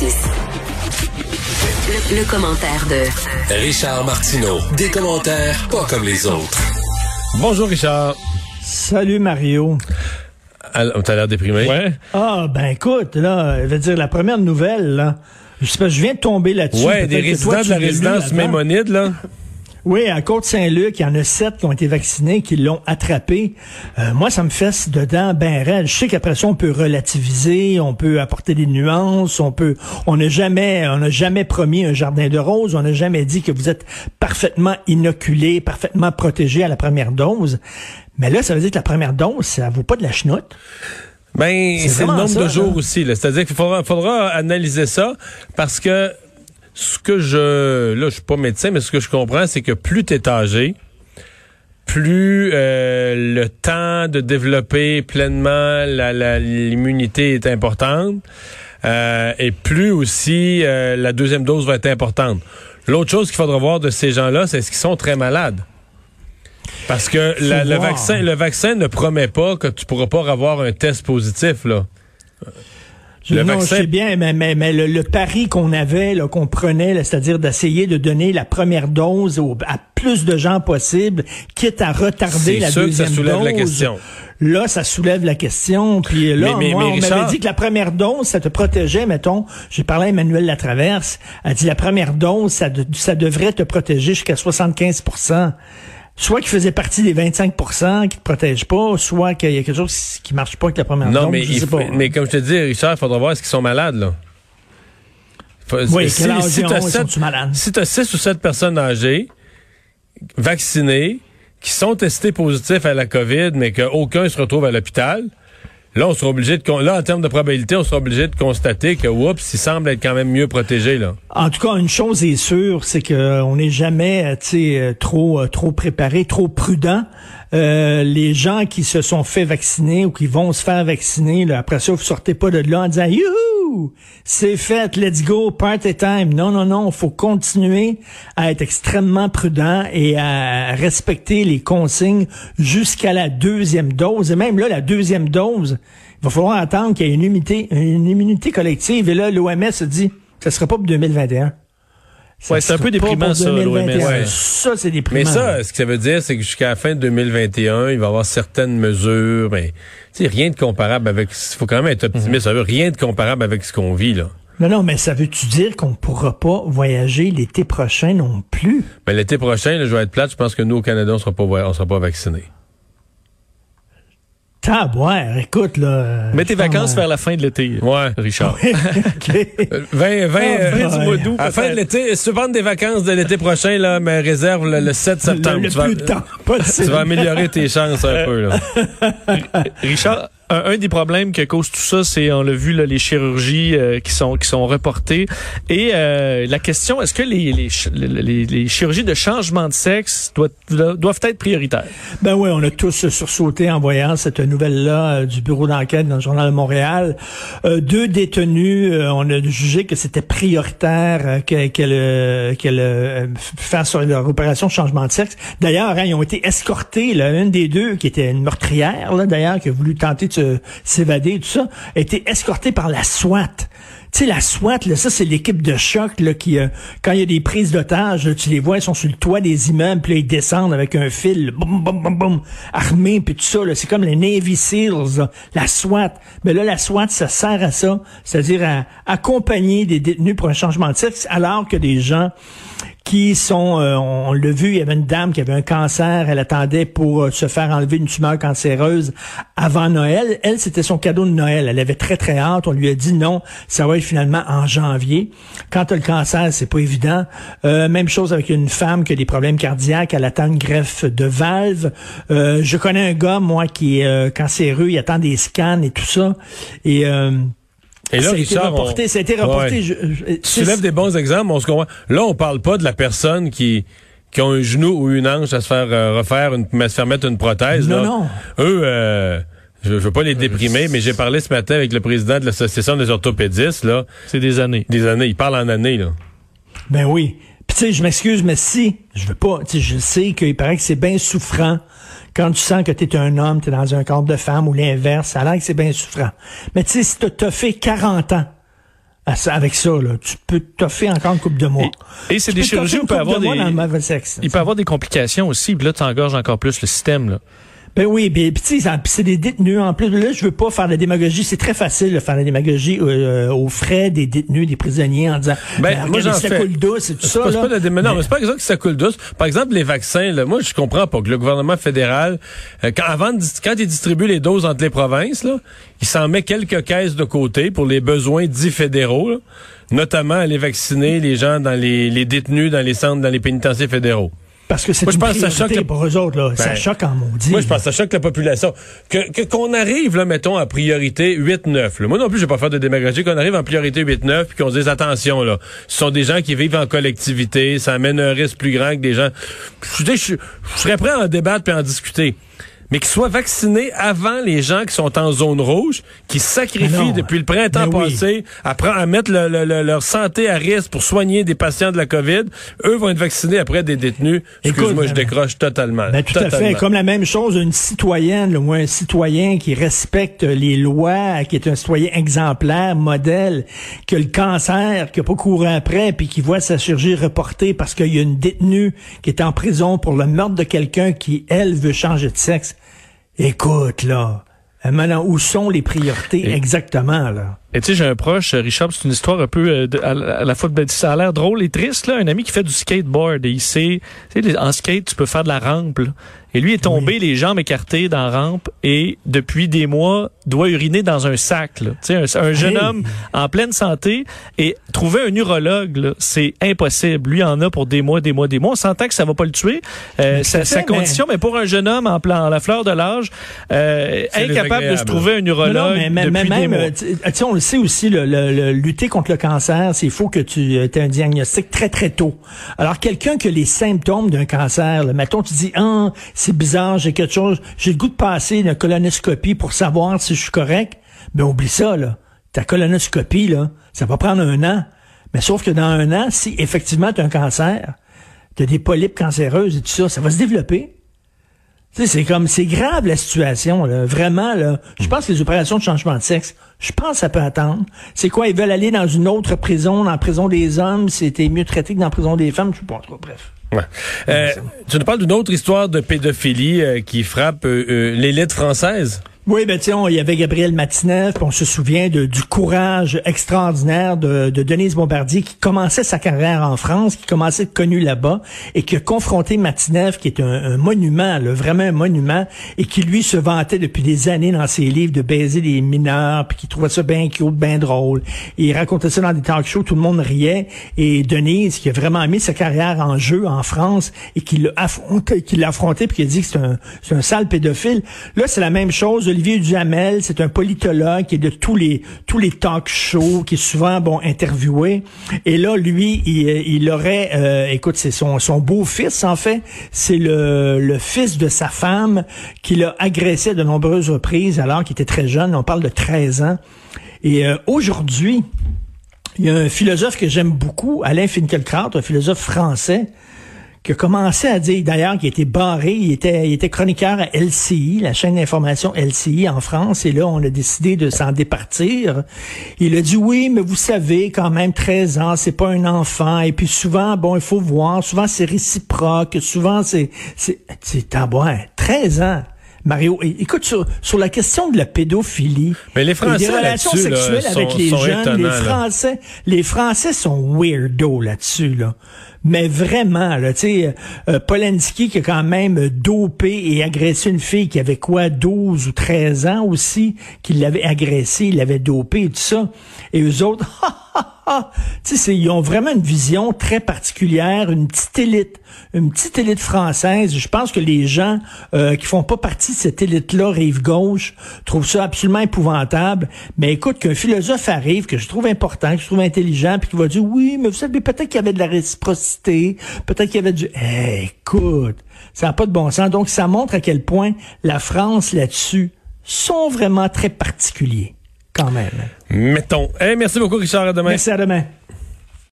justice. Le, commentaire de Richard Martineau. Des commentaires pas comme les autres. Bonjour Richard. Salut Mario. T'as l'air déprimé? Ouais. Ah ben écoute, là, je veux dire la première nouvelle, là. Je sais pas, je viens de tomber là-dessus. Ouais, des résidents de la résidence Mémonide, là. Oui, à Côte-Saint-Luc, il y en a sept qui ont été vaccinés, qui l'ont attrapé. Euh, moi, ça me fesse dedans ben raide. Je sais qu'après ça, on peut relativiser, on peut apporter des nuances, on peut, on n'a jamais, on n'a jamais promis un jardin de roses, on n'a jamais dit que vous êtes parfaitement inoculé, parfaitement protégé à la première dose. Mais là, ça veut dire que la première dose, ça vaut pas de la chenoute. Ben, c'est le nombre de jours aussi. C'est-à-dire qu'il faudra, faudra analyser ça parce que ce que je, là, je suis pas médecin, mais ce que je comprends, c'est que plus tu es âgé, plus euh, le temps de développer pleinement l'immunité est importante, euh, et plus aussi euh, la deuxième dose va être importante. L'autre chose qu'il faudra voir de ces gens-là, c'est ce qu'ils sont très malades. Parce que le vaccin, le vaccin ne promet pas que tu pourras pas avoir un test positif là. Le non, vaccin... je sais bien, mais, mais, le, pari qu'on avait, qu'on prenait, c'est-à-dire d'essayer de donner la première dose à plus de gens possible, quitte à retarder la sûr deuxième que ça soulève dose. La question. Là, ça soulève la question. Puis là, moi, on m'avait dit que la première dose, ça te protégeait, mettons. J'ai parlé à Emmanuel Latraverse. Elle dit la première dose, ça, ça devrait te protéger jusqu'à 75 soit qu'il faisait partie des 25% qui te protègent pas, soit qu'il y a quelque chose qui marche pas avec la première non, mais, mais comme je te dis, Richard, il faudra voir est-ce qu'ils sont malades, là. oui, si, si tu as 6 ou 7 personnes âgées, vaccinées, qui sont testées positives à la COVID, mais qu'aucun se retrouve à l'hôpital, Là, on sera obligé de là en termes de probabilité, on sera obligé de constater que oups, il semble être quand même mieux protégé là. En tout cas, une chose est sûre, c'est que euh, on n'est jamais, euh, euh, trop trop préparé, trop prudent. les gens qui se sont fait vacciner ou qui vont se faire vacciner, après ça, vous sortez pas de là en disant youhou, c'est fait, let's go, party time. Non, non, non, faut continuer à être extrêmement prudent et à respecter les consignes jusqu'à la deuxième dose. Et même là, la deuxième dose, il va falloir attendre qu'il y ait une immunité, une immunité collective. Et là, l'OMS dit, ça sera pas pour 2021. Ouais, c'est un peu déprimant ça, l'OMS. Ouais. Ça, c'est déprimant. Mais ça, ce que ça veut dire, c'est que jusqu'à la fin de 2021, il va y avoir certaines mesures, mais tu rien de comparable avec. Il faut quand même être optimiste. Ça veut rien de comparable avec ce qu'on vit là. Non, non, mais ça veut-tu dire qu'on ne pourra pas voyager l'été prochain non plus? Mais l'été prochain, je vais être plate, je pense que nous, au Canada, on ne sera pas, on sera pas vaccinés. Taboire, écoute, là. Mets tes vacances vers la fin de l'été. Ouais, Richard. okay. 20, 20, fin du mois d'août. À la fin de l'été, si tu veux des vacances de l'été prochain, là, mais réserve le, 7 septembre. Le, plus de temps Tu vas améliorer tes chances un peu, là. Richard, un, des problèmes que cause tout ça, c'est on l'a vu là, les chirurgies euh, qui sont qui sont reportées et euh, la question est-ce que les, les, les, chirurgies de changement de sexe doivent, doivent être prioritaires? Ben oui, on a tous sursauté en voyant cette nouvelle là euh, du bureau d'enquête dans le journal de Montréal. deux détenus, on a jugé que c'était prioritaire qu'elle qu'elle fasse leur opération de changement de sexe. D'ailleurs, hein, ils ont été escortés là, une des deux qui était une meurtrière là d'ailleurs qui a voulu tenter de s'évader, tout ça, a été escorté par la SWAT. Tu sais, la SWAT, là, ça, c'est l'équipe de choc là, qui, euh, quand il y a des prises d'otages, tu les vois, ils sont sur le toit des immeubles, puis là, ils descendent avec un fil, boum, boum, boum, boum, armés, puis tout ça. C'est comme les Navy Seals, la SWAT. Mais là, la SWAT, ça sert à ça, c'est-à-dire à accompagner des détenus pour un changement de sexe, alors que des gens qui sont, euh, on, l'a vu, il y avait une dame qui avait un cancer, elle attendait pour euh, se faire enlever une tumeur cancéreuse avant Noël. Elle, c'était son cadeau de Noël. Elle avait très très hâte. On lui a dit non, ça va être finalement en janvier. Quand tu as le cancer, c'est pas évident. Euh, même chose avec une femme qui a des problèmes cardiaques, elle attend une greffe de valve. je connais un gars, moi, qui est cancéreux, il attend des scans et tout ça. Et et là, ça a été reporté, ça a été reporté. tu soulèves des bons exemples, on se comprend. Là, on parle pas de la personne qui qui ont un genou ou une hanche à se faire euh, refaire, une, à se faire mettre une prothèse. Non, là. non. Eux, euh, je, veux pas les déprimer, mais j'ai parlé ce matin avec le président de l'association des orthopédistes. Là, c'est des années. Des années. Il parle en années là. Ben oui. Puis tu sais, je m'excuse, mais si je veux pas, tu sais, je sais qu'il paraît que c'est bien souffrant quand tu sens que tu es un homme, tu es dans un corps de femme ou l'inverse, ça a l'air que c'est bien souffrant. Mais tu sais, si tu as fait 40 ans avec ça, là. Tu peux toffer encore une coupe de mois. Et, c'est des chirurgies où il peut avoir des, il peut avoir des complications aussi. Puis là, tu engorges encore plus le système, là. Ben oui, ben, tu sais, c'est des détenus. En plus, là, je veux pas faire de la démagogie. C'est très facile de faire la démagogie euh, aux frais des détenus, des prisonniers, en disant, ben, ben moi, j'en ça coule douce, c'est tout ça. Pas, là. Pas non, mais c'est pas exemple que ça coule douce. Par exemple, les vaccins, là, moi, je comprends pas que le gouvernement fédéral, euh, quand, avant, quand il distribue les doses entre les provinces, là, il s'en met quelques caisses de côté pour les besoins dits fédéraux, notamment aller vacciner les gens dans les, les détenus dans les centres, dans les pénitenciers fédéraux. Parce que c'est une je pense ça choque pour eux autres. Là. ça ben, choque en maudit. Moi, je pense que ça choque la population. Que qu'on arrive, là, mettons, à priorité 8-9. Moi non plus, je vais pas faire de démagogie. Qu'on arrive en priorité 8-9 puis qu'on se dise, attention, là, ce sont des gens qui vivent en collectivité. Ça amène un risque plus grand que des gens... Je, je, je, je serais prêt à en débattre puis à en discuter mais qu'ils soient vaccinés avant les gens qui sont en zone rouge, qui sacrifient depuis le printemps ben passé à, à, mettre leur santé à risque pour soigner des patients de la COVID. Eux vont être vaccinés après des détenus. Excuse-moi, je décroche totalement. Ben, tout à fait. Comme la même chose, une citoyenne ou un citoyen qui respecte les lois, qui est un citoyen exemplaire, modèle, que le cancer, qui n'a pas couru après, puis qui voit sa chirurgie reportée parce qu'il y a une détenue qui est en prison pour le meurtre de quelqu'un qui, elle, veut changer de sexe. Écoute, là, maintenant, où sont les priorités exactement, là? Et tu sais, j'ai un proche, Richard, c'est une histoire un peu euh, à, la fois, ben, ça a l'air drôle et triste, là. Un ami qui fait du skateboard et il sait, tu sais, en skate, tu peux faire de la rampe, là. Et lui est tombé les jambes écartées dans la rampe et depuis des mois doit uriner dans un sac. Là. Un, un jeune homme en pleine santé et trouver un urologue, c'est impossible. Lui en a pour des mois, des mois, des mois. On s'entend que ça va pas le tuer. Euh, sa, condition, mais... pour un jeune homme en plein la fleur de l'âge, euh, incapable de se trouver un urologue mais, depuis des mois. Euh, on le aussi, le, lutter contre le cancer, c'est il faut que tu euh, aies un diagnostic très très tôt. Alors quelqu'un qui a les symptômes d'un cancer, là, mettons tu dis ah c'est bizarre, j'ai quelque chose, j'ai le goût de passer une colonoscopie pour savoir si je suis correct. Ben oublie ça, là. Ta colonoscopie, là, ça va prendre un an. Mais sauf que dans un an, si effectivement tu as un cancer, tu as des polypes cancéreuses et tout ça, ça va se développer. Tu sais, c'est comme, c'est grave la situation, là. Vraiment, là. Je pense que les opérations de changement de sexe, je pense que ça peut attendre. C'est quoi, ils veulent aller dans une autre prison, dans la prison des hommes, c'était mieux traité que dans la prison des femmes, je sais pas, bref. Ouais. Euh, tu nous parles d'une autre histoire de pédophilie euh, qui frappe euh, l'élite française? Oui, ben tiens, il y avait Gabriel Matineff, on se souvient de, du courage extraordinaire de, de, Denise Bombardier qui commençait sa carrière en France, qui commençait connu là-bas et qui a confronté Matineff, qui est un, monument, là, vraiment un monument, et qui lui se vantait depuis des années dans ses livres de baiser des mineurs, puis qui trouvait ça bien cute, bien drôle. Il racontait ça dans des talk shows, tout le monde riait. Et Denise, qui a vraiment mis sa carrière en jeu en France et qui l'a affronté, qui puis qui a dit que c'est un, un sale pédophile. Là, c'est la même chose Olivier Duhamel, c'est un politologue qui est de tous les tous les talk shows, qui est souvent bon interviewé. Et là, lui, il, aurait, euh, écoute, c'est son beau-fils en fait, c'est le le fils de sa femme qui l'a agressé de nombreuses reprises alors qu'il était très jeune. On parle de 13 ans. Et euh, aujourd'hui, il y a un philosophe que j'aime beaucoup, Alain Finkielkraut, un philosophe français, qui a commencé à dire, d'ailleurs, qu'il était barré, il était, chroniqueur à LCI, la chaîne d'information LCI en France, et là, on a décidé de s'en départir. Il a dit, oui, mais vous savez, quand même, 13 ans, c'est pas un enfant, et puis souvent, bon, il faut voir, souvent c'est réciproque, souvent c'est, c'est, c'est, ah, bon, 13 ans. Mario, écoute, sur, sur la question de la pédophilie, mais les Français des relations sexuelles avec les jeunes, les Français, les Français sont weirdo là-dessus, là. Mais vraiment, là, tu sais, euh, Polanski qui a quand même dopé et agressé une fille qui avait quoi, 12 ou 13 ans aussi, qui l'avait agressé, il l'avait dopé et tout ça. Et eux autres, tu sais, ils ont vraiment une vision très particulière, une petite élite, une petite élite française. Je pense que les gens euh, qui font pas partie de cette élite-là, rive gauche, trouvent ça absolument épouvantable. Mais écoute, qu'un philosophe arrive, que je trouve important, que je trouve intelligent, puis qui va dire, oui, mais vous savez, peut-être qu'il y avait de la réciprocité, peut-être qu'il y avait du... écoute, ça n'a pas de bon sens. Donc, ça montre à quel point la France, là-dessus, sont vraiment très particuliers quand même. Mettons. Eh, merci beaucoup, Richard. À demain. Merci, à demain.